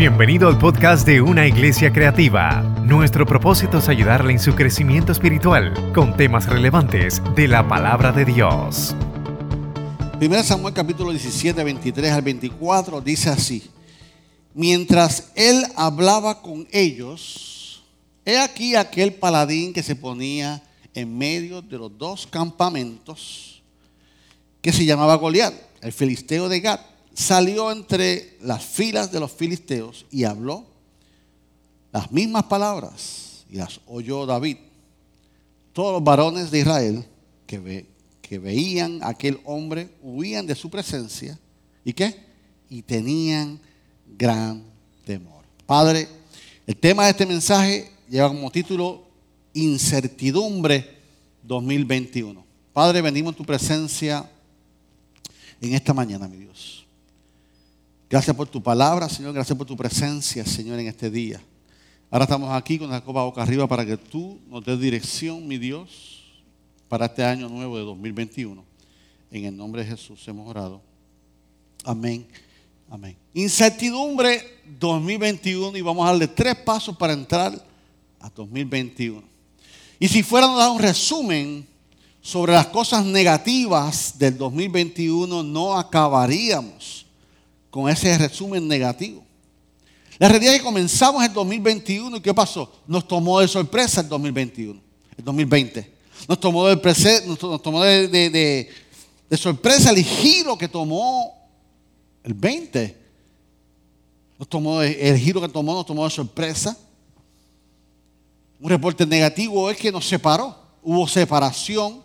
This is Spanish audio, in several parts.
Bienvenido al podcast de Una Iglesia Creativa. Nuestro propósito es ayudarle en su crecimiento espiritual con temas relevantes de la palabra de Dios. 1 Samuel capítulo 17, 23 al 24 dice así. Mientras él hablaba con ellos, he aquí aquel paladín que se ponía en medio de los dos campamentos, que se llamaba Goliat, el filisteo de Gat salió entre las filas de los filisteos y habló las mismas palabras y las oyó David. Todos los varones de Israel que, ve, que veían a aquel hombre huían de su presencia y qué? Y tenían gran temor. Padre, el tema de este mensaje lleva como título Incertidumbre 2021. Padre, venimos en tu presencia en esta mañana, mi Dios. Gracias por tu palabra, Señor. Gracias por tu presencia, Señor, en este día. Ahora estamos aquí con la copa boca arriba para que tú nos des dirección, mi Dios, para este año nuevo de 2021. En el nombre de Jesús hemos orado. Amén. Amén. Incertidumbre 2021 y vamos a darle tres pasos para entrar a 2021. Y si fuéramos a dar un resumen sobre las cosas negativas del 2021, no acabaríamos con ese resumen negativo. La realidad es que comenzamos el 2021 y ¿qué pasó? Nos tomó de sorpresa el 2021, el 2020. Nos tomó de, nos tomó de, sorpresa el giro que tomó el 20. Nos tomó el giro que tomó nos tomó de sorpresa. Un reporte negativo es que nos separó. Hubo separación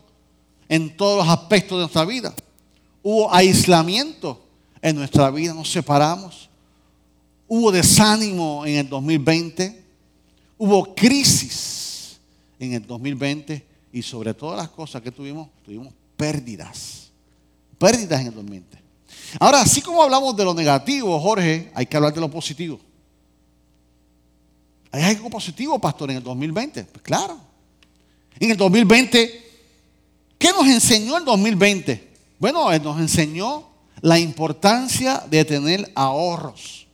en todos los aspectos de nuestra vida. Hubo aislamiento en nuestra vida, nos separamos. Hubo desánimo en el 2020, hubo crisis en el 2020 y sobre todas las cosas que tuvimos, tuvimos pérdidas. Pérdidas en el 2020. Ahora, así como hablamos de lo negativo, Jorge, hay que hablar de lo positivo. ¿Hay algo positivo, pastor, en el 2020? Pues claro. En el 2020, ¿qué nos enseñó el 2020? Bueno, nos enseñó la importancia de tener ahorros.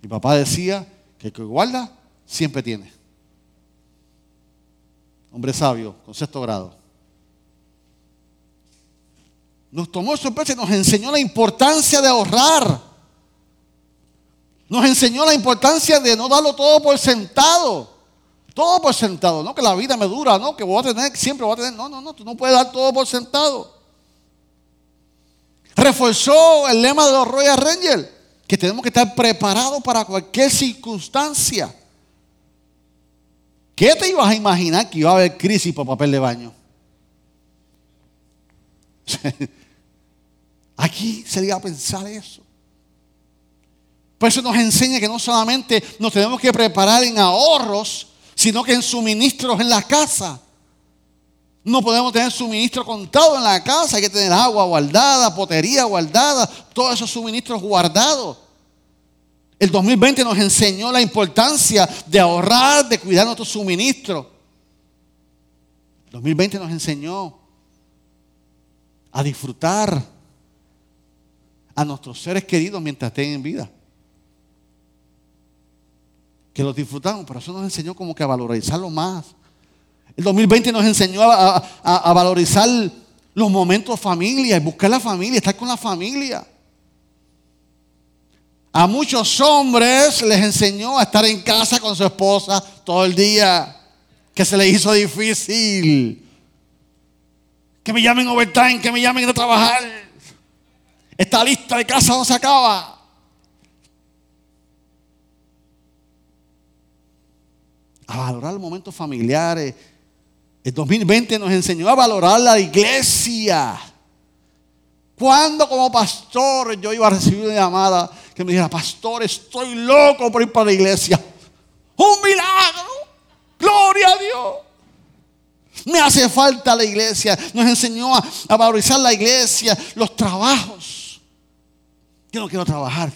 Mi papá decía que el que guarda siempre tiene. Hombre sabio, con sexto grado. Nos tomó sorpresa y nos enseñó la importancia de ahorrar. Nos enseñó la importancia de no darlo todo por sentado. Todo por sentado. No que la vida me dura, no que voy a tener, siempre voy a tener. No, no, no, tú no puedes dar todo por sentado reforzó el lema de los Royal Rangers, que tenemos que estar preparados para cualquier circunstancia. ¿Qué te ibas a imaginar que iba a haber crisis por papel de baño? Aquí se iba a pensar eso. Por eso nos enseña que no solamente nos tenemos que preparar en ahorros, sino que en suministros en la casa. No podemos tener suministro contado en la casa, hay que tener agua guardada, potería guardada, todos esos suministros guardados. El 2020 nos enseñó la importancia de ahorrar, de cuidar nuestro suministro. El 2020 nos enseñó a disfrutar a nuestros seres queridos mientras estén en vida. Que los disfrutamos, pero eso nos enseñó como que a valorizarlo más. El 2020 nos enseñó a, valorizar los momentos familia, buscar la familia, estar con la familia. A muchos hombres les enseñó a estar en casa con su esposa todo el día, que se les hizo difícil. Que me llamen overtime, que me llamen a trabajar. Esta lista de casa no se acaba. A valorar los momentos familiares, el 2020 nos enseñó a valorar la iglesia. Cuando como pastor yo iba a recibir una llamada que me dijera, pastor, estoy loco por ir para la iglesia. Un milagro. Gloria a Dios. Me hace falta la iglesia. Nos enseñó a, valorizar la iglesia, los trabajos. Yo no quiero trabajar.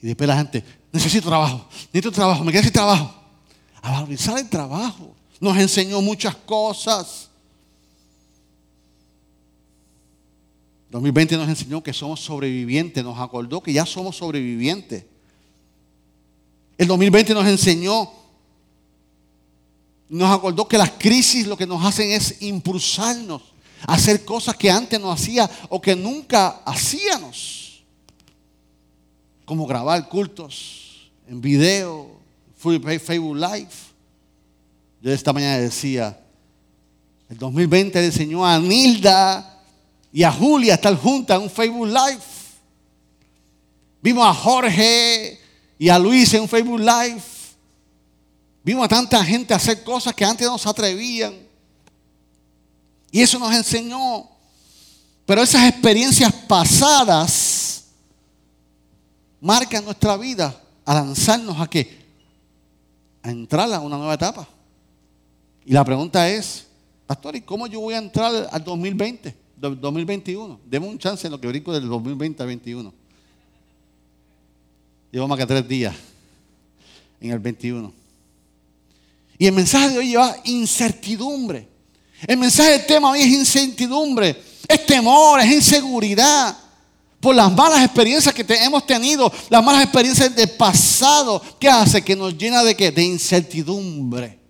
Y después la gente, necesito trabajo, necesito trabajo, me quedo sin trabajo. A valorizar el trabajo nos enseñó muchas cosas. 2020 nos enseñó que somos sobrevivientes, nos acordó que ya somos sobrevivientes. El 2020 nos enseñó, nos acordó que las crisis lo que nos hacen es impulsarnos a hacer cosas que antes no hacía o que nunca hacíamos. Como grabar cultos en video, Facebook Live. Yo esta mañana decía, el 2020 le enseñó a Nilda y a Julia estar juntas en un Facebook Live. Vimos a Jorge y a Luis en un Facebook Live. Vimos a tanta gente hacer cosas que antes no se atrevían. Y eso nos enseñó. Pero esas experiencias pasadas marcan nuestra vida a lanzarnos a qué? A entrar a una nueva etapa. Y la pregunta es, pastor, ¿y cómo yo voy a entrar al 2020? 2021. Demos un chance en lo que brinco del 2020 a 2021. Llevo más que tres días en el 21. Y el mensaje de hoy lleva incertidumbre. El mensaje del tema hoy es incertidumbre, es temor, es inseguridad por las malas experiencias que hemos tenido, las malas experiencias del pasado. ¿Qué hace? Que nos llena de qué? De incertidumbre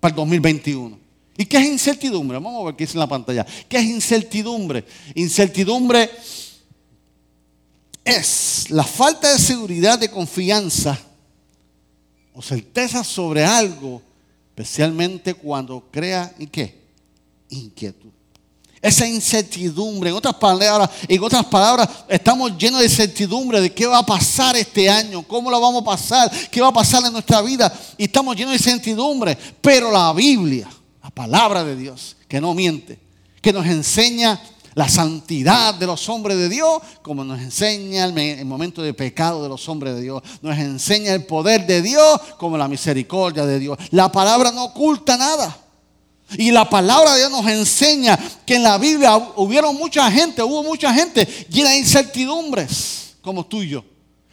para el 2021. ¿Y qué es incertidumbre? Vamos a ver qué dice en la pantalla. ¿Qué es incertidumbre? Incertidumbre es la falta de seguridad, de confianza o certeza sobre algo, especialmente cuando crea ¿y qué? Inquietud. Esa incertidumbre, en otras palabras, en otras palabras, estamos llenos de incertidumbre de qué va a pasar este año, cómo lo vamos a pasar, qué va a pasar en nuestra vida, y estamos llenos de incertidumbre. Pero la Biblia la palabra de Dios, que no miente, que nos enseña la santidad de los hombres de Dios, como nos enseña el, momento de pecado de los hombres de Dios, nos enseña el poder de Dios, como la misericordia de Dios. La palabra no oculta nada. Y la palabra de Dios nos enseña que en la Biblia hubieron mucha gente, hubo mucha gente llena de incertidumbres, como tú y yo,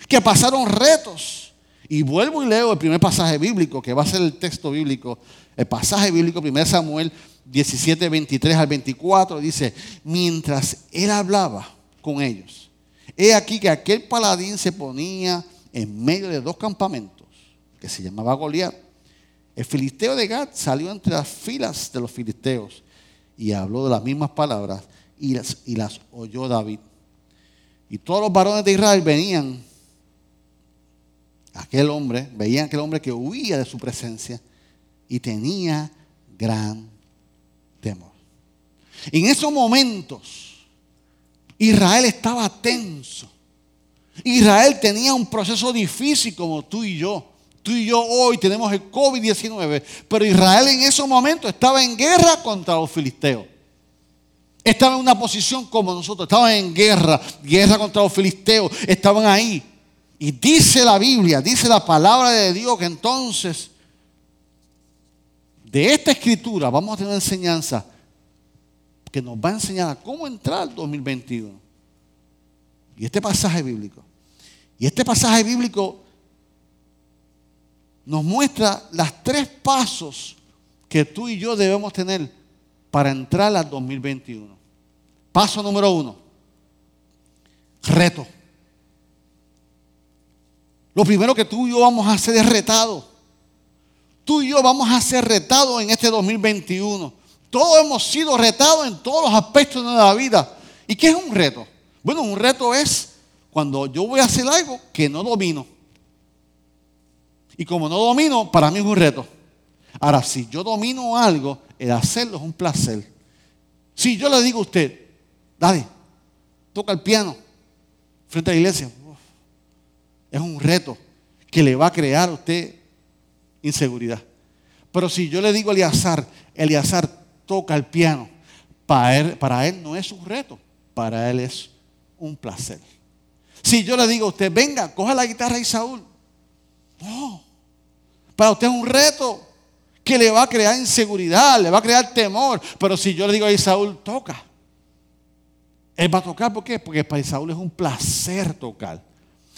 que pasaron retos. Y vuelvo y leo el primer pasaje bíblico, que va a ser el texto bíblico el pasaje bíblico, 1 Samuel 17, 23 al 24, dice, mientras él hablaba con ellos, he aquí que aquel paladín se ponía en medio de dos campamentos, que se llamaba Goliat. El filisteo de Gad salió entre las filas de los filisteos y habló de las mismas palabras y las, y las oyó David. Y todos los varones de Israel venían, aquel hombre, veían aquel hombre que huía de su presencia y tenía gran temor. En esos momentos, Israel estaba tenso. Israel tenía un proceso difícil como tú y yo. Tú y yo hoy tenemos el COVID-19, pero Israel en esos momentos estaba en guerra contra los filisteos. Estaba en una posición como nosotros, estaban en guerra, guerra contra los filisteos, estaban ahí. Y dice la Biblia, dice la palabra de Dios que entonces de esta escritura vamos a tener una enseñanza que nos va a enseñar a cómo entrar al 2021. Y este pasaje bíblico. Y este pasaje bíblico nos muestra las tres pasos que tú y yo debemos tener para entrar al 2021. Paso número uno. Reto. Lo primero que tú y yo vamos a hacer es retado tú y yo vamos a ser retados en este 2021. Todos hemos sido retados en todos los aspectos de la vida. ¿Y qué es un reto? Bueno, un reto es cuando yo voy a hacer algo que no domino. Y como no domino, para mí es un reto. Ahora, si yo domino algo, el hacerlo es un placer. Si yo le digo a usted, dale, toca el piano frente a la iglesia, es un reto que le va a crear a usted inseguridad. Pero si yo le digo a Eliazar, Eliazar toca el piano, para él, no es un reto, para él es un placer. Si yo le digo a usted, venga, coja la guitarra y Saúl, no, para usted es un reto que le va a crear inseguridad, le va a crear temor. Pero si yo le digo a Isaúl, toca. Él va a tocar, ¿por qué? Porque para Isaúl es un placer tocar.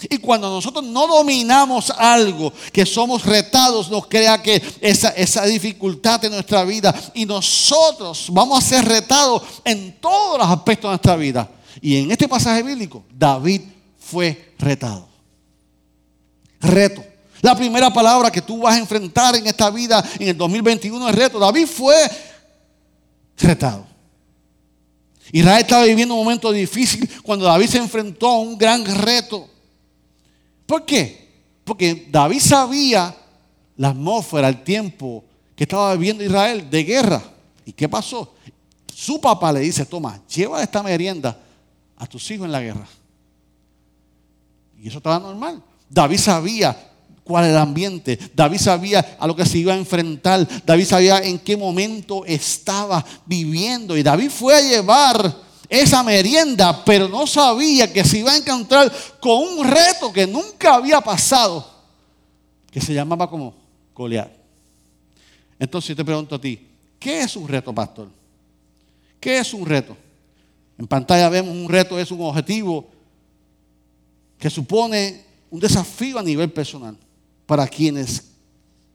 Y cuando nosotros no dominamos algo, que somos retados, nos crea que esa, esa dificultad en nuestra vida y nosotros vamos a ser retados en todos los aspectos de nuestra vida. Y en este pasaje bíblico, David fue retado. Reto. La primera palabra que tú vas a enfrentar en esta vida en el 2021 es reto. David fue retado. Israel estaba viviendo un momento difícil cuando David se enfrentó a un gran reto. ¿Por qué? Porque David sabía la atmósfera, el tiempo que estaba viviendo Israel de guerra. ¿Y qué pasó? Su papá le dice, toma, lleva esta merienda a tus hijos en la guerra. Y eso estaba normal. David sabía cuál era el ambiente. David sabía a lo que se iba a enfrentar. David sabía en qué momento estaba viviendo. Y David fue a llevar esa merienda, pero no sabía que se iba a encontrar con un reto que nunca había pasado, que se llamaba como Goliat. Entonces yo te pregunto a ti, ¿qué es un reto, pastor? ¿Qué es un reto? En pantalla vemos un reto, es un objetivo que supone un desafío a nivel personal para quienes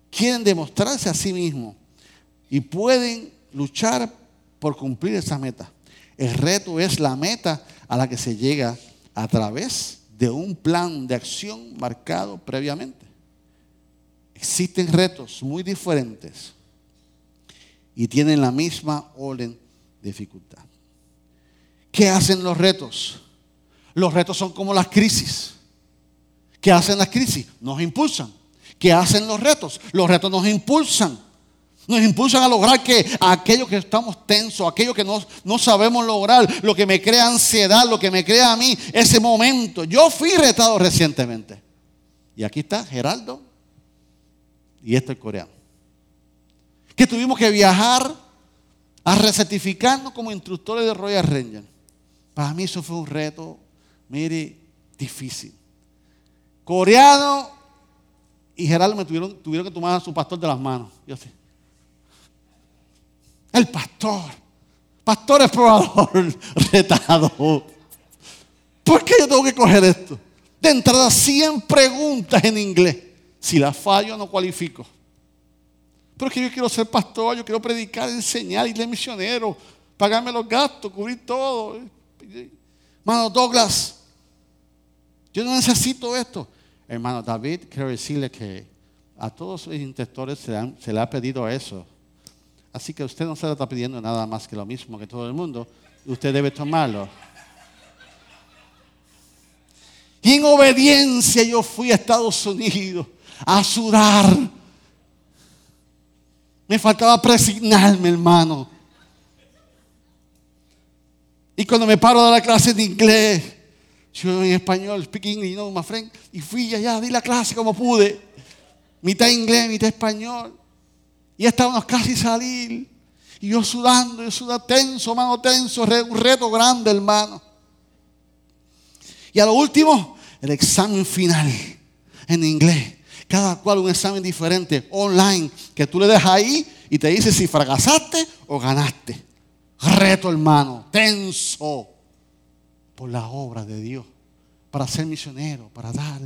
quieren demostrarse a sí mismos y pueden luchar por cumplir esa meta. El reto es la meta a la que se llega a través de un plan de acción marcado previamente. Existen retos muy diferentes y tienen la misma orden de dificultad. ¿Qué hacen los retos? Los retos son como las crisis. ¿Qué hacen las crisis? Nos impulsan. ¿Qué hacen los retos? Los retos nos impulsan. Nos impulsan a lograr que aquello que estamos tensos, aquello que no, no sabemos lograr, lo que me crea ansiedad, lo que me crea a mí, ese momento. Yo fui retado recientemente. Y aquí está Geraldo y esto es coreano. Que tuvimos que viajar a recertificarnos como instructores de Royal Ranger. Para mí eso fue un reto, mire, difícil. Coreano y Geraldo me tuvieron, tuvieron que tomar a su pastor de las manos. Yo sé. El pastor. Pastor explorador retado. ¿Por qué yo tengo que coger esto? De entrada 100 preguntas en inglés. Si las fallo no cualifico. Pero es que yo quiero ser pastor, yo quiero predicar, enseñar, irle misionero, pagarme los gastos, cubrir todo. Hermano Douglas, yo no necesito esto. Hermano David, quiero decirle que a todos los intentores se, se le ha pedido eso. Así que usted no se le está pidiendo nada más que lo mismo que todo el mundo. Usted debe tomarlo. Y en obediencia yo fui a Estados Unidos a sudar. Me faltaba presignarme, hermano. Y cuando me paro de la clase de inglés, yo en español, speak English, you know, my friend. Y fui allá, di la clase como pude. Mitad inglés, mitad español. Y estábamos casi salir. Y yo sudando, yo sudando tenso, mano tenso, un reto grande, hermano. Y a lo último, el examen final en inglés. Cada cual un examen diferente, online, que tú le dejas ahí y te dice si fracasaste o ganaste. Reto, hermano, tenso por la obra de Dios, para ser misionero, para dar.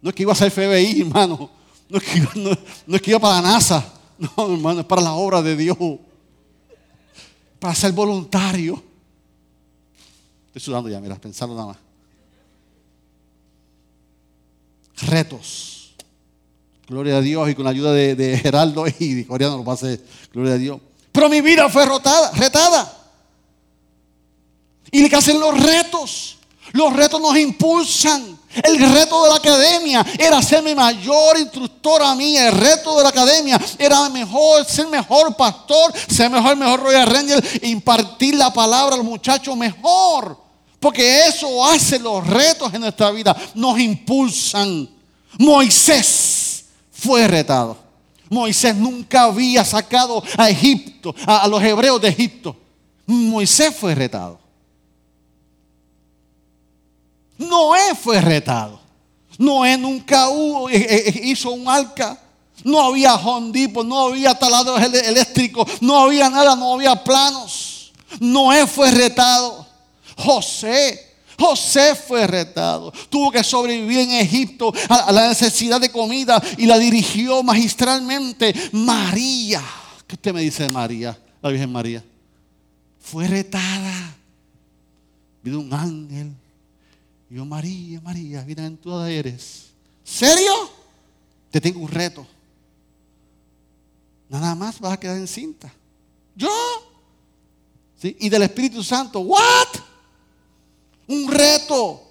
No es que iba a ser FBI, hermano. No es que iba, no, para la NASA. No, hermano, es para la obra de Dios. Para ser voluntario. Estoy sudando ya, mira, pensando nada más. Retos. Gloria a Dios y con la ayuda de, Geraldo y de Coreano lo pasé. Gloria a Dios. Pero mi vida fue rotada, retada. Y que hacen los retos. Los retos nos impulsan. El reto de la academia era ser mi mayor instructor a mí. El reto de la academia era mejor, ser mejor pastor, ser mejor, mejor Royal Ranger, impartir la palabra al muchacho mejor. Porque eso hace los retos en nuestra vida. Nos impulsan. Moisés fue retado. Moisés nunca había sacado a Egipto, a los hebreos de Egipto. Moisés fue retado. Noé fue retado. Noé nunca hubo, eh, eh, eh, hizo un arca. No había hondipo, no había taladros eléctricos, no había nada, no había planos. Noé fue retado. José, José fue retado. Tuvo que sobrevivir en Egipto a la necesidad de comida y la dirigió magistralmente. María, ¿qué usted me dice de María, la Virgen María? Fue retada. vino un ángel. Yo, María, María, bienaventurada eres. ¿Serio? Te tengo un reto. Nada más vas a quedar encinta. ¿Yo? ¿Sí? Y del Espíritu Santo, ¿what? Un reto.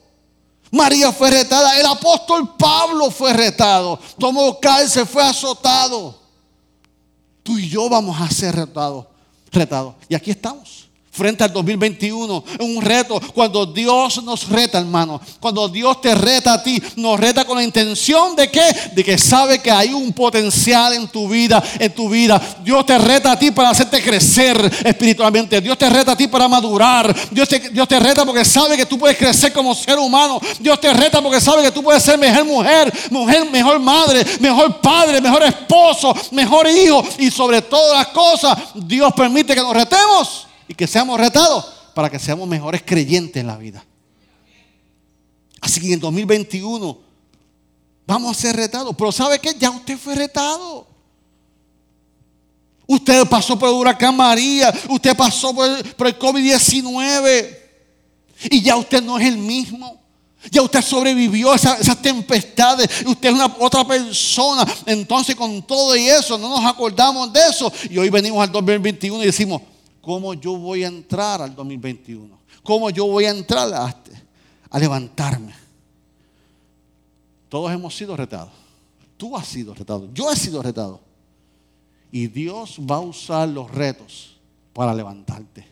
María fue retada. El apóstol Pablo fue retado. Tomó cárcel, fue azotado. Tú y yo vamos a ser retados. Retados. Y aquí estamos frente al 2021. Es un reto cuando Dios nos reta, hermano. Cuando Dios te reta a ti, nos reta con la intención de qué? De que sabe que hay un potencial en tu vida, en tu vida. Dios te reta a ti para hacerte crecer espiritualmente. Dios te reta a ti para madurar. Dios te, Dios te reta porque sabe que tú puedes crecer como ser humano. Dios te reta porque sabe que tú puedes ser mejor mujer, mujer, mejor madre, mejor padre, mejor esposo, mejor hijo. Y sobre todas las cosas, Dios permite que nos retemos y que seamos retados para que seamos mejores creyentes en la vida. Así que en el 2021 vamos a ser retados. Pero ¿sabe qué? Ya usted fue retado. Usted pasó por el huracán María, usted pasó por el, COVID-19 y ya usted no es el mismo. Ya usted sobrevivió a esas, tempestades. Usted es una otra persona. Entonces con todo y eso no nos acordamos de eso. Y hoy venimos al 2021 y decimos, ¿Cómo yo voy a entrar al 2021? ¿Cómo yo voy a entrar a, a levantarme? Todos hemos sido retados. Tú has sido retado. Yo he sido retado. Y Dios va a usar los retos para levantarte.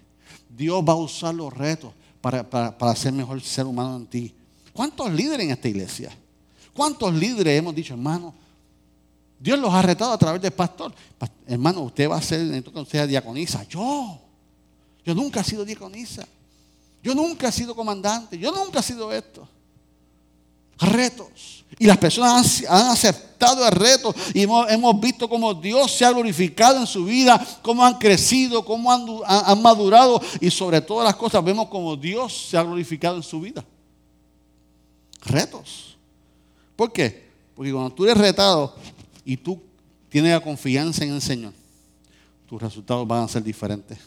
Dios va a usar los retos para, para, ser mejor ser humano en ti. ¿Cuántos líderes en esta iglesia? ¿Cuántos líderes hemos dicho, hermano? Dios los ha retado a través del pastor. Hermano, usted va a ser, entonces sea diaconisa. Yo, yo nunca he sido diaconisa. Yo nunca he sido comandante. Yo nunca he sido esto. Retos. Y las personas han, aceptado el reto y hemos, visto cómo Dios se ha glorificado en su vida, cómo han crecido, cómo han, han madurado y sobre todas las cosas vemos cómo Dios se ha glorificado en su vida. Retos. ¿Por qué? Porque cuando tú eres retado, y tú tienes la confianza en el Señor, tus resultados van a ser diferentes.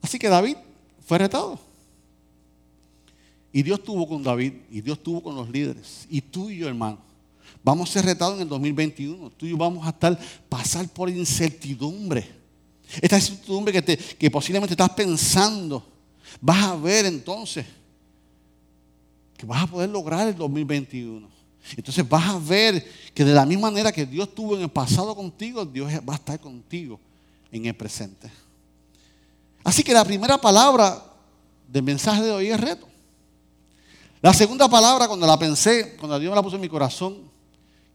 Así que David fue retado. Y Dios estuvo con David y Dios estuvo con los líderes. Y tú y yo, hermano, vamos a ser retados en el 2021. Tú y yo vamos a estar, pasar por incertidumbre. Esta incertidumbre que posiblemente estás pensando. Vas a ver entonces que vas a poder lograr el 2021. Entonces vas a ver que de la misma manera que Dios estuvo en el pasado contigo, Dios va a estar contigo en el presente. Así que la primera palabra del mensaje de hoy es reto. La segunda palabra, cuando la pensé, cuando Dios me la puso en mi corazón,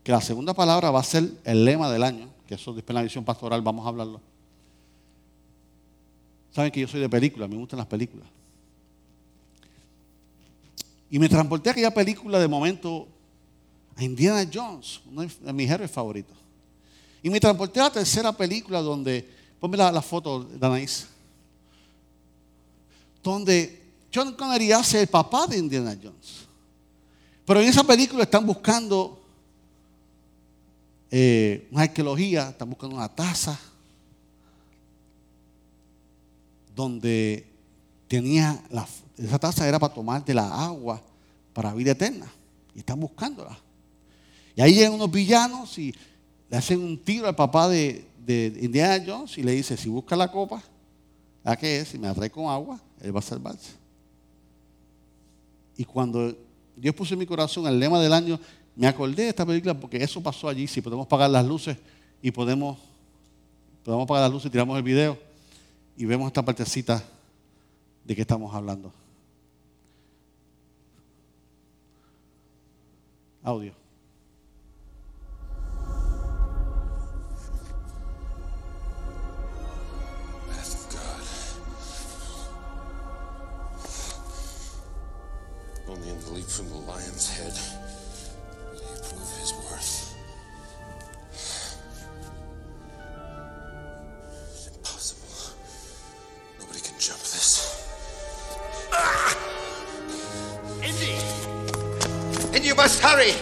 que la segunda palabra va a ser el lema del año, que eso después en la visión pastoral vamos a hablarlo. Saben que yo soy de películas, me gustan las películas. Y me transporté a aquella película de momento a Indiana Jones, uno de mis héroes favoritos. Y me transporté a la tercera película donde, ponme la, foto de Anaís, donde John Connery hace el papá de Indiana Jones. Pero en esa película están buscando eh, una arqueología, están buscando una taza donde tenía la, esa taza era para tomar de la agua para vida eterna. Y están buscándola. Y ahí llegan unos villanos y le hacen un tiro al papá de, Indiana Jones y le dice, si busca la copa, ¿a qué es? Si me la trae con agua, él va a salvarse. Y cuando Dios puso en mi corazón el lema del año, me acordé de esta película porque eso pasó allí. Si podemos pagar las luces y podemos, podemos apagar las luces, tiramos el video y vemos esta partecita de qué estamos hablando. Audio. From the lion's head. Will he prove his worth? It's impossible. Nobody can jump this. Ah! Indy! And you must hurry!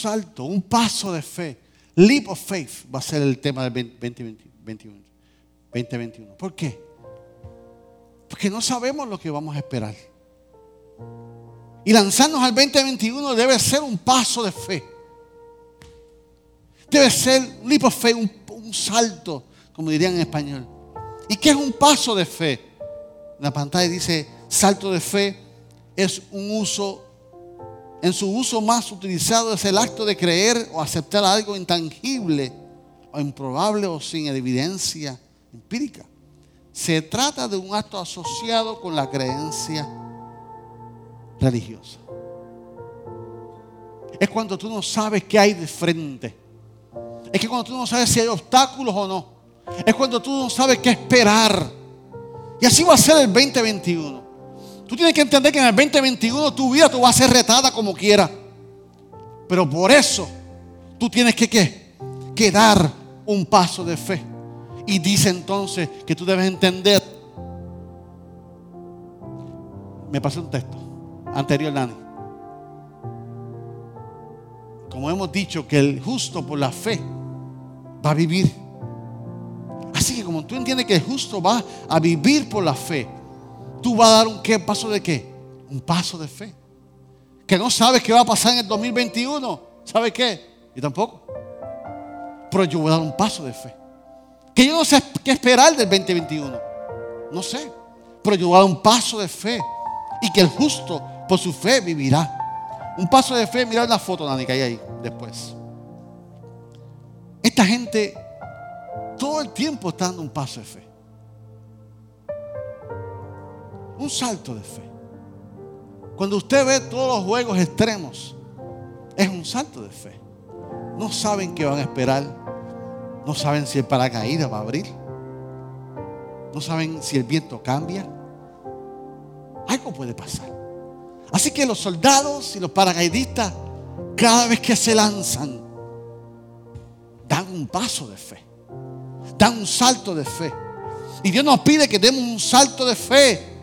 Salto, un paso de fe. Leap of faith va a ser el tema del 2021. 2021. ¿Por qué? Porque no sabemos lo que vamos a esperar. Y lanzarnos al 2021 debe ser un paso de fe. Debe ser un leap of faith, un, un salto, como dirían en español. ¿Y qué es un paso de fe? En la pantalla dice, salto de fe es un uso, en su uso más utilizado es el acto de creer o aceptar algo intangible o improbable o sin evidencia empírica. Se trata de un acto asociado con la creencia religiosa. Es cuando tú no sabes qué hay de frente. Es que cuando tú no sabes si hay obstáculos o no. Es cuando tú no sabes qué esperar. Y así va a ser el 2021. Tú tienes que entender que en el 2021 tu vida tú va a ser retada como quiera. Pero por eso tú tienes que, ¿qué? que dar un paso de fe. Y dice entonces que tú debes entender. Me pasó un texto anterior, Dani. Como hemos dicho, que el justo por la fe va a vivir. Así que como tú entiendes que el justo va a vivir por la fe, tú vas a dar un ¿qué? paso de qué? Un paso de fe. Que no sabes qué va a pasar en el 2021. ¿Sabes qué? Yo tampoco. Pero yo voy a dar un paso de fe. Que yo no sé qué esperar del 2021. No sé. Pero yo voy a dar un paso de fe. Y que el justo por su fe vivirá. Un paso de fe, mirad la foto, Nani, que hay ahí después. Esta gente todo el tiempo está dando un paso de fe. Un salto de fe. Cuando usted ve todos los juegos extremos, es un salto de fe. No saben qué van a esperar. No saben si el paracaídas va a abrir. No saben si el viento cambia. Algo puede pasar. Así que los soldados y los paracaidistas, cada vez que se lanzan, dan un paso de fe. Dan un salto de fe. Y Dios nos pide que demos un salto de fe.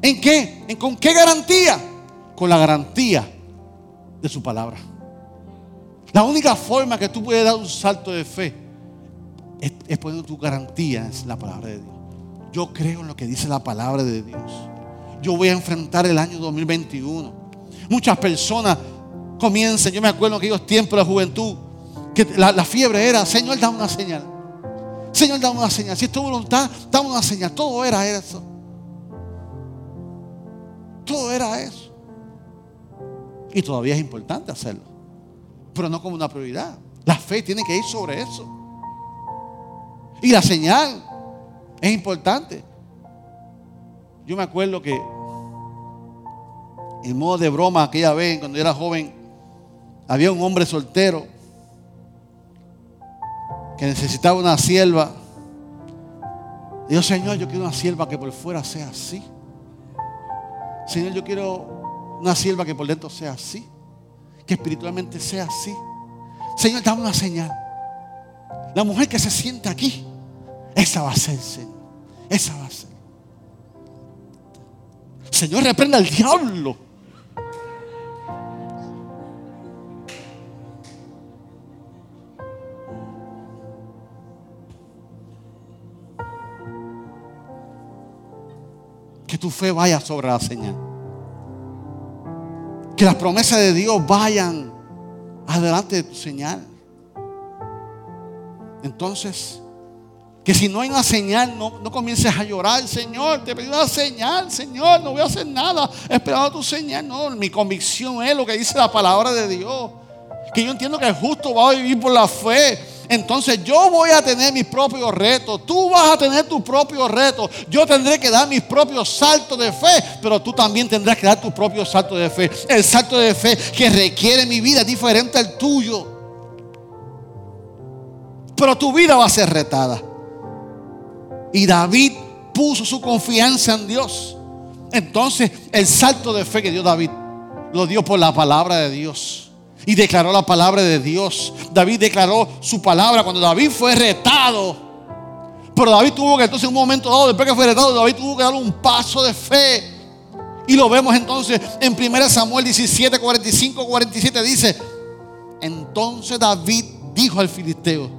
¿En qué? ¿En ¿Con qué garantía? Con la garantía de su palabra. La única forma que tú puedes dar un salto de fe es, poniendo tu garantía en la palabra de Dios. Yo creo en lo que dice la palabra de Dios. Yo voy a enfrentar el año 2021. Muchas personas comienzan, yo me acuerdo en aquellos tiempos de la juventud, que la, la fiebre era, Señor, da una señal. Señor, da una señal. Si es tu voluntad, da una señal. Todo era eso. Todo era eso. Y todavía es importante hacerlo. Pero no como una prioridad. La fe tiene que ir sobre eso. Y la señal es importante. Yo me acuerdo que en modo de broma aquella vez, cuando yo era joven, había un hombre soltero que necesitaba una sierva. Dijo, Señor, yo quiero una sierva que por fuera sea así. Señor, yo quiero una sierva que por dentro sea así. Que espiritualmente sea así. Señor, dame una señal. La mujer que se siente aquí, esa va a ser, Señor. Esa va a ser. Señor, reprenda al diablo. Que tu fe vaya sobre la señal. Que las promesas de Dios vayan adelante de tu señal. Entonces, que si no hay una señal, no, no comiences a llorar, Señor, te pedí una señal, Señor, no voy a hacer nada esperando tu señal. No, mi convicción es lo que dice la palabra de Dios. Que yo entiendo que el justo va a vivir por la fe. Entonces yo voy a tener mis propios retos, tú vas a tener tus propios retos, yo tendré que dar mis propios saltos de fe, pero tú también tendrás que dar tu propio salto de fe. El salto de fe que requiere mi vida es diferente al tuyo. Pero tu vida va a ser retada. Y David puso su confianza en Dios. Entonces el salto de fe que dio David lo dio por la palabra de Dios y declaró la palabra de Dios. David declaró su palabra cuando David fue retado. Pero David tuvo que entonces en un momento dado, después que fue retado, David tuvo que dar un paso de fe. Y lo vemos entonces en 1 Samuel 17, 45, 47 dice, entonces David dijo al filisteo,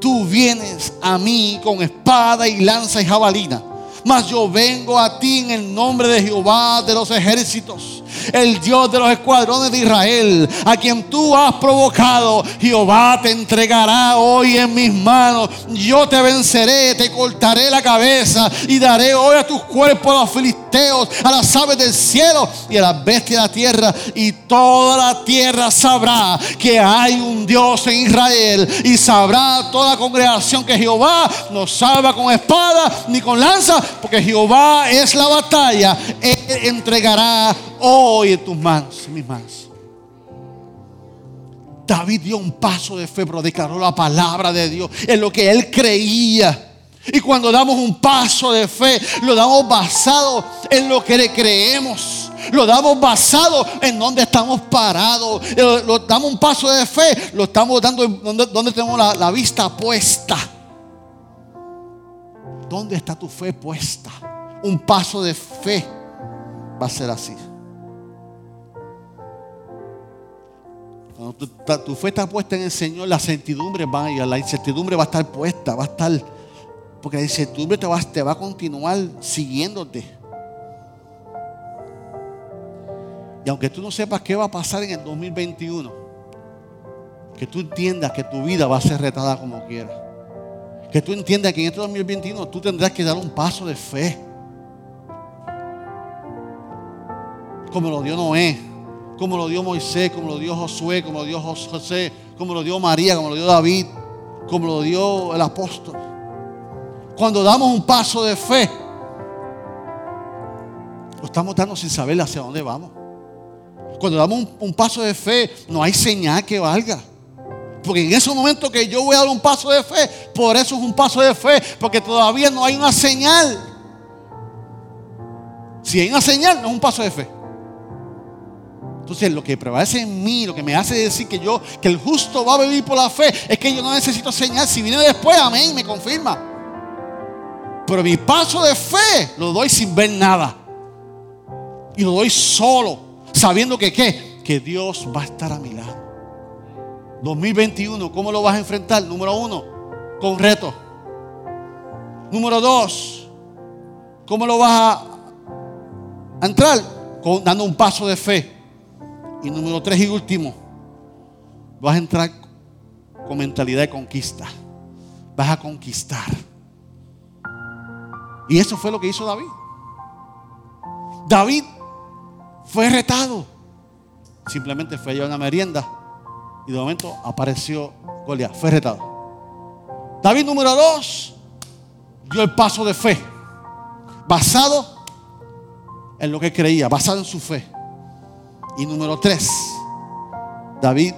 tú vienes a mí con espada y lanza y jabalina, mas yo vengo a ti en el nombre de Jehová de los ejércitos el Dios de los escuadrones de Israel, a quien tú has provocado. Jehová te entregará hoy en mis manos. Yo te venceré, te cortaré la cabeza y daré hoy a tus cuerpos a los filisteos, a las aves del cielo y a las bestias de la tierra. Y toda la tierra sabrá que hay un Dios en Israel y sabrá toda la congregación que Jehová no salva con espada ni con lanza, porque Jehová es la batalla. Él entregará hoy en tus manos, mis manos. David dio un paso de fe, pero declaró la palabra de Dios en lo que él creía. Y cuando damos un paso de fe, lo damos basado en lo que le creemos. Lo damos basado en donde estamos parados. Lo, damos un paso de fe, lo estamos dando donde, tenemos la vista puesta. ¿Dónde está tu fe puesta? Un paso de fe va a ser así. Cuando tu, fe está puesta en el Señor, la certidumbre va ir, la incertidumbre va a estar puesta, va a estar, porque la incertidumbre te va, te va a continuar siguiéndote. Y aunque tú no sepas qué va a pasar en el 2021, que tú entiendas que tu vida va a ser retada como quieras. Que tú entiendas que en este 2021 tú tendrás que dar un paso de fe. Como lo dio Noé como lo dio Moisés, como lo dio Josué, como lo dio José, como lo dio María, como lo dio David, como lo dio el apóstol. Cuando damos un paso de fe, lo estamos dando sin saber hacia dónde vamos. Cuando damos un, paso de fe, no hay señal que valga. Porque en ese momento que yo voy a dar un paso de fe, por eso es un paso de fe, porque todavía no hay una señal. Si hay una señal, no es un paso de fe. Entonces, lo que prevalece en mí, lo que me hace decir que yo, que el justo va a vivir por la fe, es que yo no necesito señal. Si viene después, amén, me confirma. Pero mi paso de fe lo doy sin ver nada. Y lo doy solo, sabiendo que qué, que Dios va a estar a mi lado. 2021, ¿cómo lo vas a enfrentar? Número uno, con reto. Número dos, ¿cómo lo vas a, entrar? dando un paso de fe. Y número tres y último, vas a entrar con mentalidad de conquista. Vas a conquistar. Y eso fue lo que hizo David. David fue retado. Simplemente fue a llevar una merienda. Y de momento apareció Goliat. Fue retado. David número dos dio el paso de fe. Basado en lo que creía. Basado en su fe. Y número tres, David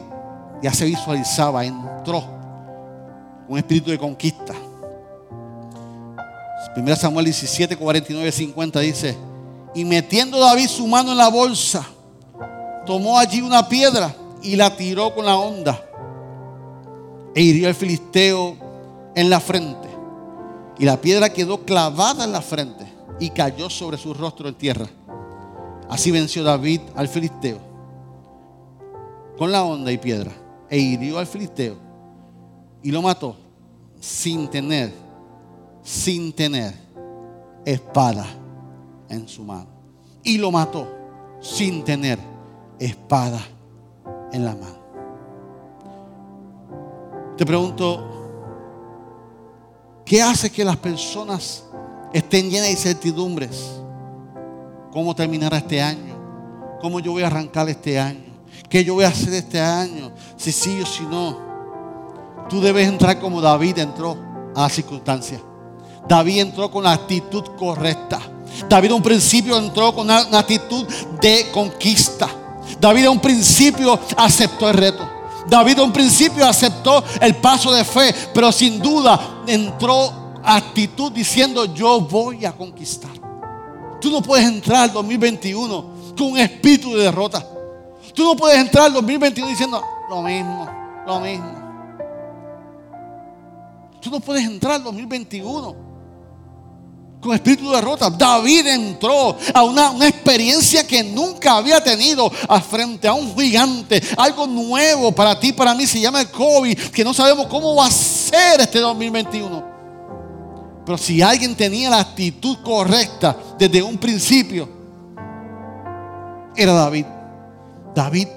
ya se visualizaba, entró con un espíritu de conquista. 1 Samuel 17, 49, 50 dice, y metiendo David su mano en la bolsa, tomó allí una piedra y la tiró con la onda e hirió al filisteo en la frente. Y la piedra quedó clavada en la frente y cayó sobre su rostro en tierra. Así venció David al filisteo con la onda y piedra e hirió al filisteo y lo mató sin tener, sin tener espada en su mano. Y lo mató sin tener espada en la mano. Te pregunto, ¿Qué hace que las personas estén llenas de incertidumbres? ¿Cómo terminará este año? ¿Cómo yo voy a arrancar este año? ¿Qué yo voy a hacer este año? Si sí o si no. Tú debes entrar como David entró a la circunstancia. David entró con la actitud correcta. David en un principio entró con una, actitud de conquista. David en un principio aceptó el reto. David en un principio aceptó el paso de fe, pero sin duda entró actitud diciendo yo voy a conquistar. Tú no puedes entrar al 2021 con un espíritu de derrota. Tú no puedes entrar al 2021 diciendo lo mismo, lo mismo. Tú no puedes entrar al 2021 con espíritu de derrota. David entró a una, experiencia que nunca había tenido a frente a un gigante. Algo nuevo para ti, para mí. Se llama el COVID, que no sabemos cómo va a ser este 2021. Pero si alguien tenía la actitud correcta desde un principio, era David. David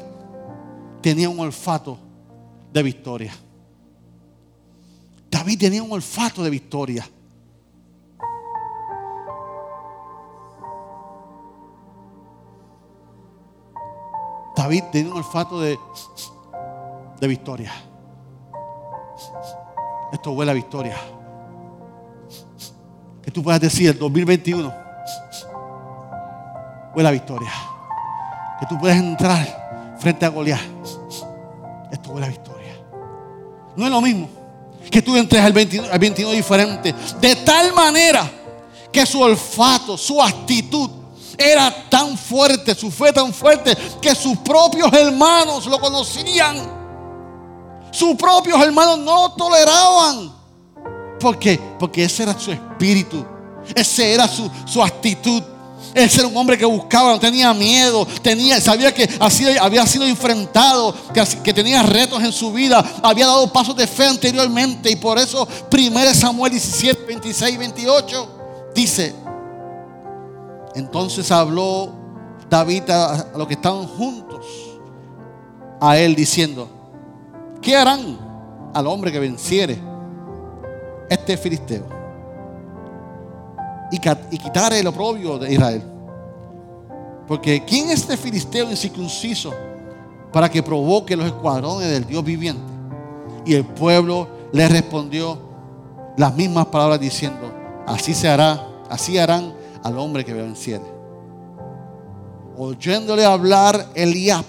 tenía un olfato de victoria. David tenía un olfato de victoria. David tenía un olfato de, de victoria. Esto huele a victoria. Que tú puedas decir el 2021 huele a victoria. Que tú puedas entrar frente a Goliat. Esto huele a victoria. No es lo mismo que tú entres al 21, al 21 diferente. De tal manera que su olfato, su actitud era tan fuerte, su fe tan fuerte, que sus propios hermanos lo conocían. Sus propios hermanos no lo toleraban. ¿Por qué? Porque ese era su espíritu. Esa era su, su actitud. Ese era un hombre que buscaba, no tenía miedo, tenía, sabía que había sido enfrentado, que, que, tenía retos en su vida, había dado pasos de fe anteriormente. Y por eso, 1 Samuel 17, 26, 28 dice: entonces habló David a, los que estaban juntos a él diciendo, ¿qué harán al hombre que venciere este filisteo? Y, y quitar el oprobio de Israel. Porque ¿quién es este filisteo incircunciso para que provoque los escuadrones del Dios viviente? Y el pueblo le respondió las mismas palabras diciendo, así se hará, así harán al hombre que venciere. Oyéndole hablar Eliab,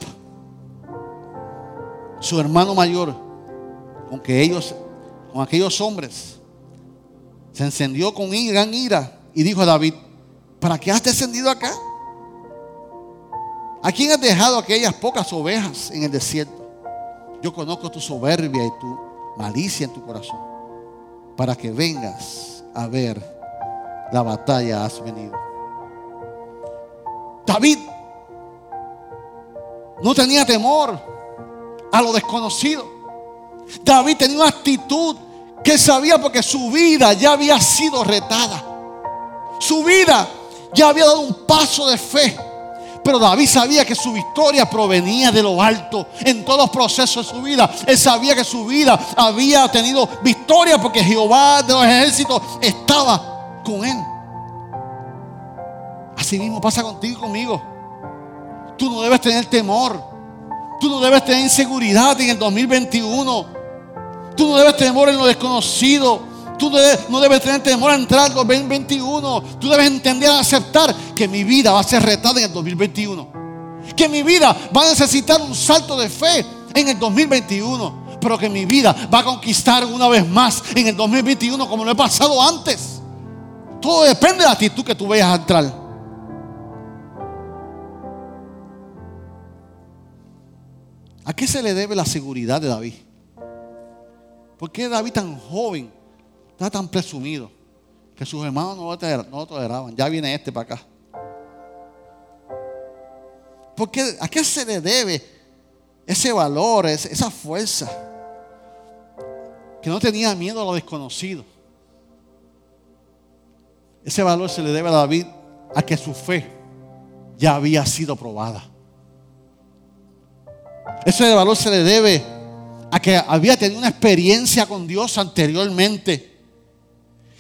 su hermano mayor, con que ellos, con aquellos hombres, se encendió con gran ira y dijo a David: ¿Para qué has descendido acá? ¿A quién has dejado aquellas pocas ovejas en el desierto? Yo conozco tu soberbia y tu malicia en tu corazón, para que vengas a ver la batalla has venido. David no tenía temor a lo desconocido. David tenía una actitud que sabía porque su vida ya había sido retada. Su vida ya había dado un paso de fe. Pero David sabía que su victoria provenía de lo alto en todos los procesos de su vida. Él sabía que su vida había tenido victoria porque Jehová de los ejércitos estaba con Él. Así mismo pasa contigo y conmigo. Tú no debes tener temor. Tú no debes tener inseguridad en el 2021. Tú no debes temor en lo desconocido. Tú no debes, tener temor a entrar en el 2021. Tú debes entender, aceptar que mi vida va a ser retada en el 2021. Que mi vida va a necesitar un salto de fe en el 2021. Pero que mi vida va a conquistar una vez más en el 2021 como lo he pasado antes. Todo depende de la actitud que tú vayas a entrar. ¿A qué se le debe la seguridad de David? ¿Por qué David tan joven, tan presumido, que sus hermanos no lo toleraban? Ya viene este para acá. ¿Por qué, ¿A qué se le debe ese valor, esa fuerza? Que no tenía miedo a lo desconocido. Ese valor se le debe a David a que su fe ya había sido probada. Ese valor se le debe a que había tenido una experiencia con Dios anteriormente.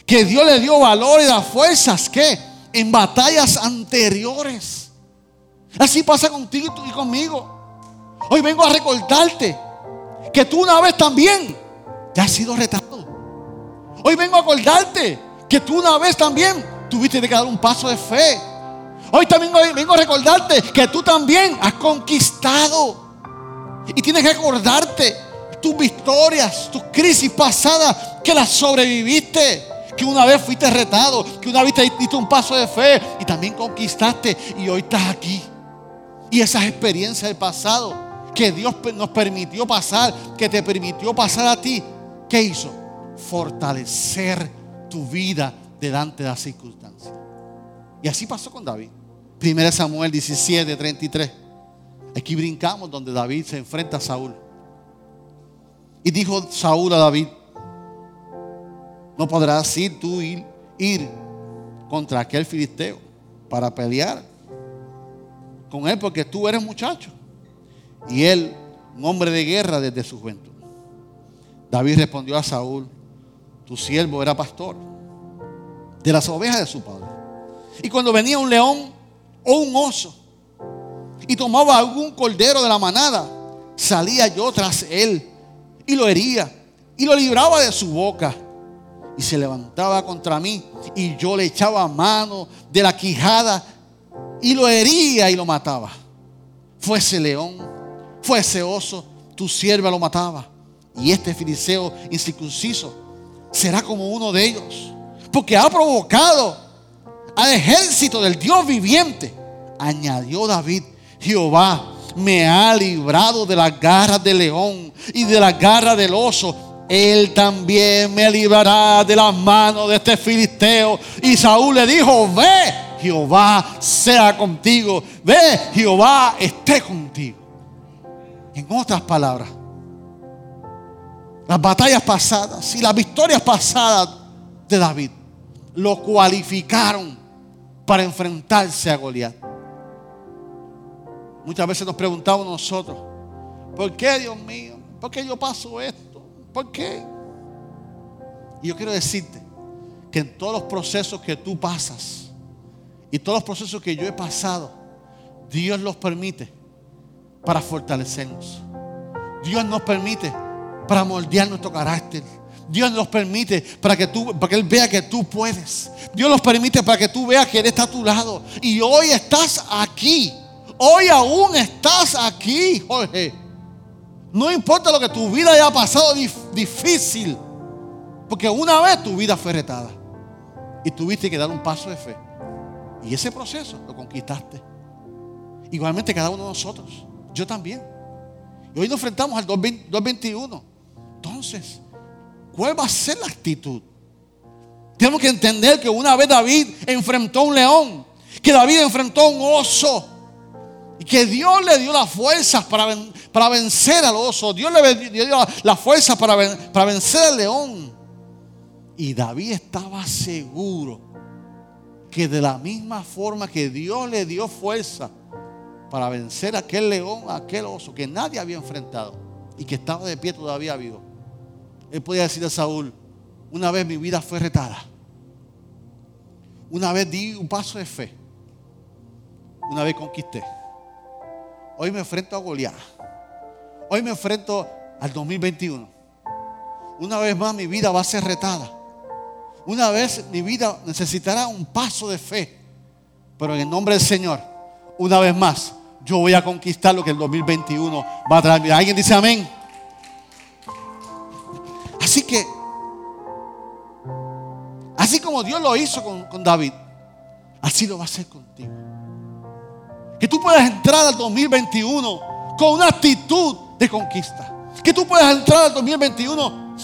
Que Dios le dio valor y las fuerzas que en batallas anteriores. Así pasa contigo y conmigo. Hoy vengo a recordarte que tú una vez también te has sido retado. Hoy vengo a acordarte que tú una vez también tuviste que dar un paso de fe. Hoy también vengo a recordarte que tú también has conquistado. Y tienes que acordarte tus victorias, tus crisis pasadas, que las sobreviviste. Que una vez fuiste retado, que una vez te diste un paso de fe y también conquistaste y hoy estás aquí. Y esas experiencias del pasado que Dios nos permitió pasar, que te permitió pasar a ti, ¿qué hizo? Fortalecer tu vida delante de las circunstancias. Y así pasó con David. 1 Samuel 17, 33. Aquí brincamos donde David se enfrenta a Saúl. Y dijo Saúl a David, no podrás ir tú ir, ir contra aquel filisteo para pelear con él porque tú eres muchacho. Y él, un hombre de guerra desde su juventud. David respondió a Saúl, tu siervo era pastor de las ovejas de su padre. Y cuando venía un león o un oso y tomaba algún cordero de la manada, salía yo tras él y lo hería y lo libraba de su boca. Y se levantaba contra mí y yo le echaba mano de la quijada y lo hería y lo mataba. Fuese león, fuese oso, tu sierva lo mataba. Y este filiseo incircunciso será como uno de ellos. Porque ha provocado al ejército del Dios viviente. Añadió David, Jehová me ha librado de las garras del león y de las garras del oso. Él también me librará de las manos de este filisteo. Y Saúl le dijo, ve, Jehová sea contigo. Ve, Jehová esté contigo. En otras palabras, las batallas pasadas y las victorias pasadas de David lo cualificaron para enfrentarse a Goliat. Muchas veces nos preguntamos nosotros, ¿por qué Dios mío? ¿Por qué yo paso esto? ¿Por qué? Y yo quiero decirte que en todos los procesos que tú pasas y todos los procesos que yo he pasado, Dios los permite para fortalecernos. Dios nos permite para moldear nuestro carácter. Dios nos permite para que tú, para que Él vea que tú puedes. Dios nos permite para que tú veas que Él está a tu lado. Y hoy estás aquí. Hoy aún estás aquí, Jorge. No importa lo que tu vida haya pasado difícil. Porque una vez tu vida fue retada. Y tuviste que dar un paso de fe. Y ese proceso lo conquistaste. Igualmente cada uno de nosotros. Yo también. Y hoy nos enfrentamos al 221. Entonces, ¿cuál va a ser la actitud? Tenemos que entender que una vez David enfrentó a un león, que David enfrentó a un oso, y que Dios le dio las fuerzas para, para vencer al oso, Dios le dio las fuerzas para, para vencer al león. Y David estaba seguro que de la misma forma que Dios le dio fuerza para vencer a aquel león, a aquel oso que nadie había enfrentado y que estaba de pie todavía vivo, él podía decir a Saúl, una vez mi vida fue retada. Una vez di un paso de fe. Una vez conquisté. Hoy me enfrento a Goliat. Hoy me enfrento al 2021. Una vez más mi vida va a ser retada. Una vez mi vida necesitará un paso de fe. Pero en el nombre del Señor, una vez más, yo voy a conquistar lo que el 2021 va a traer. ¿Alguien dice amén? Así que, así como Dios lo hizo con, David, así lo va a hacer contigo. Que tú puedas entrar al 2021 con una actitud de conquista. Que tú puedas entrar al 2021,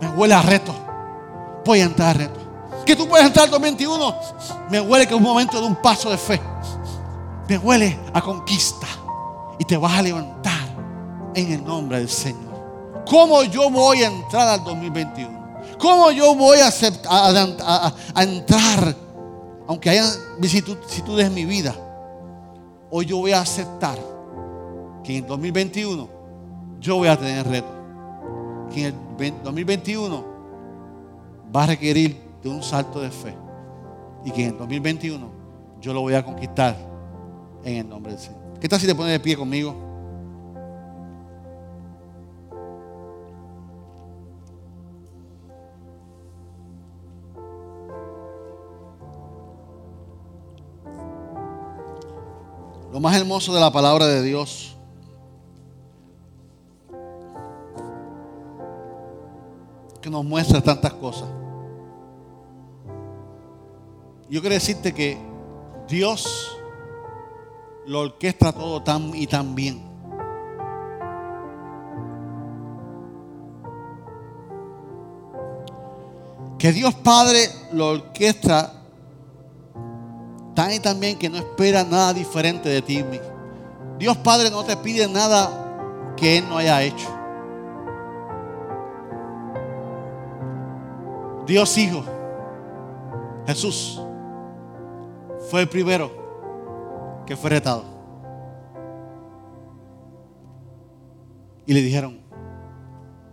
me huele a reto. Voy a entrar a reto. Que tú puedas entrar al 2021, me huele que es un momento de un paso de fe. Me huele a conquista. Y te vas a levantar en el nombre del Señor. ¿Cómo yo voy a entrar al 2021? ¿Cómo yo voy a, entrar, aunque haya vicisitudes en mi vida? Hoy yo voy a aceptar que en el 2021 yo voy a tener reto. Que en el 2021 va a requerir de un salto de fe. Y que en el 2021 yo lo voy a conquistar en el nombre del Señor. ¿Qué tal si te pones de pie conmigo? Lo más hermoso de la palabra de Dios que nos muestra tantas cosas. Yo quiero decirte que Dios lo orquestra todo tan y tan bien. Que Dios Padre lo orquestra tan bien que no espera nada diferente de ti. Dios Padre no te pide nada que Él no haya hecho. Dios Hijo, Jesús, fue el primero que fue retado. Y le dijeron,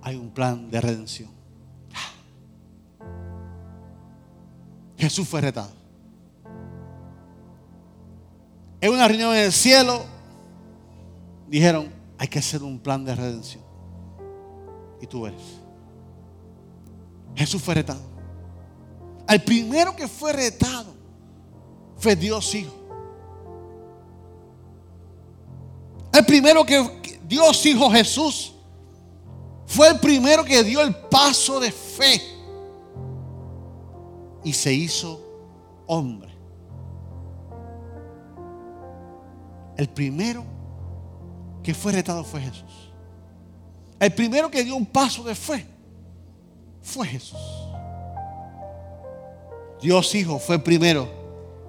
hay un plan de redención. Jesús fue retado. En una reunión en el cielo, dijeron, hay que hacer un plan de redención. Y tú eres. Jesús fue retado. Al primero que fue retado fue Dios Hijo. El primero que Dios Hijo Jesús fue el primero que dio el paso de fe y se hizo hombre. El primero que fue retado fue Jesús. El primero que dio un paso de fe fue Jesús. Dios Hijo fue el primero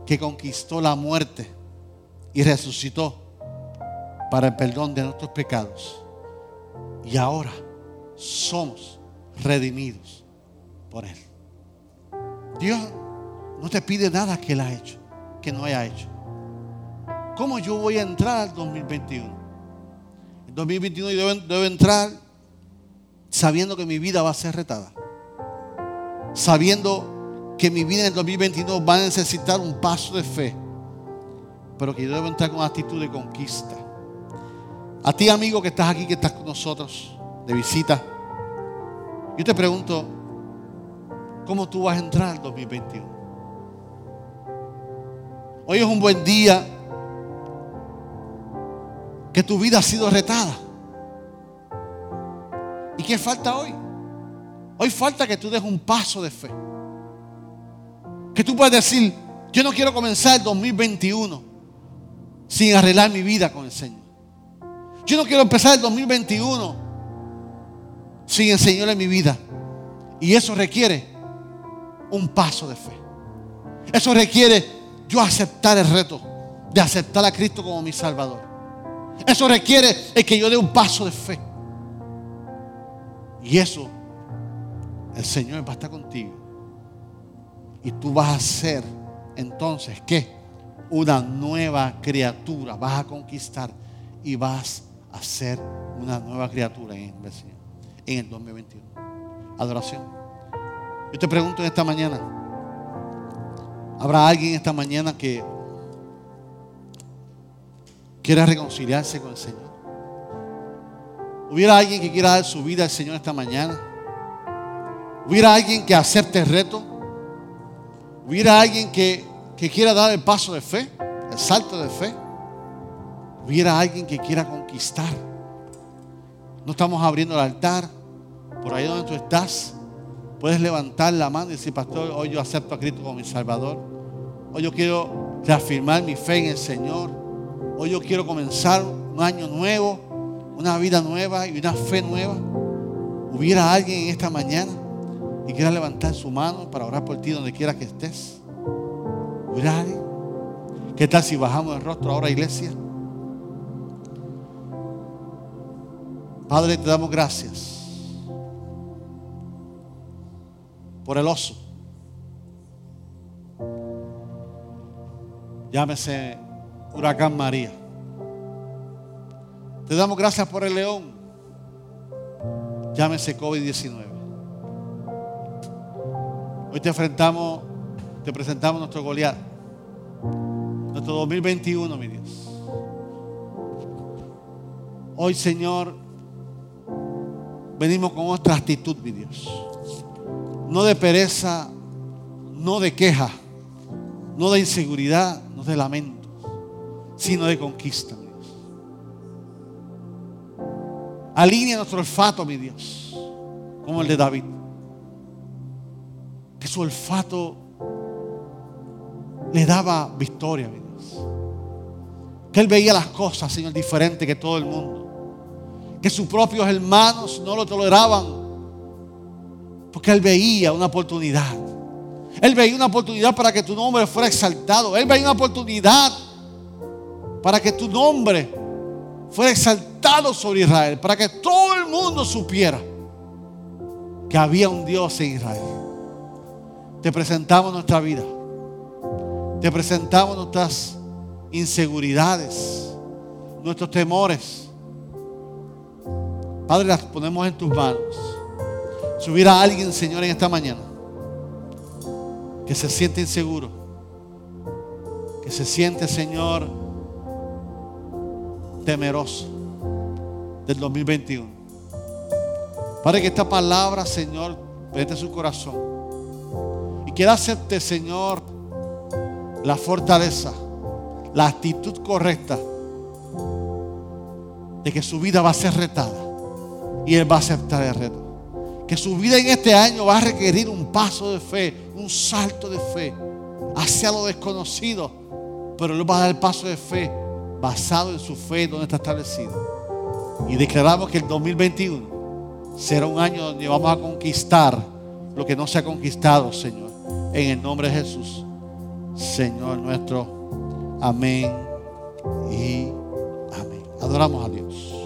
que conquistó la muerte y resucitó para el perdón de nuestros pecados. Y ahora somos redimidos por Él. Dios no te pide nada que Él ha hecho, que no haya hecho. ¿Cómo yo voy a entrar al 2021? En 2021 yo debo, entrar sabiendo que mi vida va a ser retada sabiendo que mi vida en el 2022 va a necesitar un paso de fe, pero que yo debo entrar con actitud de conquista. A ti, amigo, que estás aquí, que estás con nosotros de visita, yo te pregunto, ¿cómo tú vas a entrar al 2021? Hoy es un buen día que tu vida ha sido retada. ¿Y qué falta hoy? Hoy falta que tú des un paso de fe. Que tú puedas decir, yo no quiero comenzar el 2021 sin arreglar mi vida con el Señor. Yo no quiero empezar el 2021 sin enseñarle mi vida. Y eso requiere un paso de fe. Eso requiere yo aceptar el reto de aceptar a Cristo como mi Salvador. Eso requiere el que yo dé un paso de fe. Y eso el Señor va a estar contigo. Y tú vas a ser entonces, ¿qué? Una nueva criatura. Vas a conquistar y vas a ser una nueva criatura en el, Señor, en el 2021. Adoración. Yo te pregunto en esta mañana, ¿habrá alguien esta mañana que quiera reconciliarse con el Señor? ¿Hubiera alguien que quiera dar su vida al Señor esta mañana? Hubiera alguien que acepte el reto. Hubiera alguien que, quiera dar el paso de fe, el salto de fe. Hubiera alguien que quiera conquistar. No estamos abriendo el altar. Por ahí donde tú estás, puedes levantar la mano y decir, pastor, hoy yo acepto a Cristo como mi Salvador. Hoy yo quiero reafirmar mi fe en el Señor. Hoy yo quiero comenzar un año nuevo, una vida nueva y una fe nueva. Hubiera alguien en esta mañana y quiera levantar su mano para orar por ti donde quiera que estés. Orar. ¿Qué tal si bajamos el rostro ahora, iglesia? Padre, te damos gracias por el oso. Llámese huracán María. Te damos gracias por el león. Llámese COVID-19. Hoy te enfrentamos, te presentamos nuestro Goliat, nuestro 2021, mi Dios. Hoy, Señor, venimos con otra actitud, mi Dios. No de pereza, no de queja, no de inseguridad, no de lamento, sino de conquista, mi Dios. Alinea nuestro olfato, mi Dios, como el de David. Que su olfato le daba victoria, mi Dios. Que él veía las cosas, Señor, diferente que todo el mundo que sus propios hermanos no lo toleraban. Porque él veía una oportunidad. Él veía una oportunidad para que tu nombre fuera exaltado. Él veía una oportunidad para que tu nombre fuera exaltado sobre Israel. Para que todo el mundo supiera que había un Dios en Israel. Te presentamos nuestra vida. Te presentamos nuestras inseguridades, nuestros temores Padre, las ponemos en tus manos. Si hubiera alguien, Señor, en esta mañana que se siente inseguro, que se siente, Señor, temeroso del 2021. Padre, que esta palabra, Señor, penetre su corazón y quiera hacerte, Señor, la fortaleza, la actitud correcta de que su vida va a ser retada y Él va a aceptar el reto. Que su vida en este año va a requerir un paso de fe, un salto de fe hacia lo desconocido. Pero Él va a dar el paso de fe basado en su fe donde está establecido. Y declaramos que el 2021 será un año donde vamos a conquistar lo que no se ha conquistado, Señor. En el nombre de Jesús, Señor nuestro. Amén y amén. Adoramos a Dios.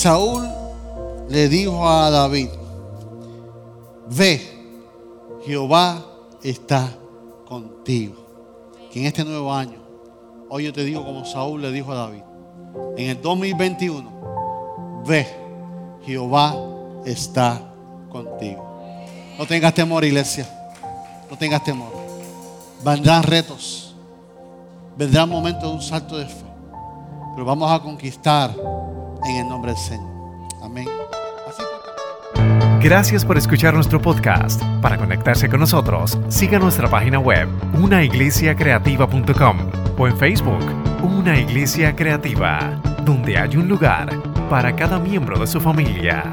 Saúl le dijo a David, ve, Jehová está contigo. Que en este nuevo año, hoy yo te digo como Saúl le dijo a David, en el 2021, ve, Jehová está contigo. No tengas temor, iglesia. No tengas temor. Vendrán retos. Vendrán momentos de un salto de fe. Pero vamos a conquistar en el nombre del Señor. Amén. Gracias por escuchar nuestro podcast. Para conectarse con nosotros, siga nuestra página web, unaiglesiacreativa.com o en Facebook, Una Iglesia Creativa, donde hay un lugar para cada miembro de su familia.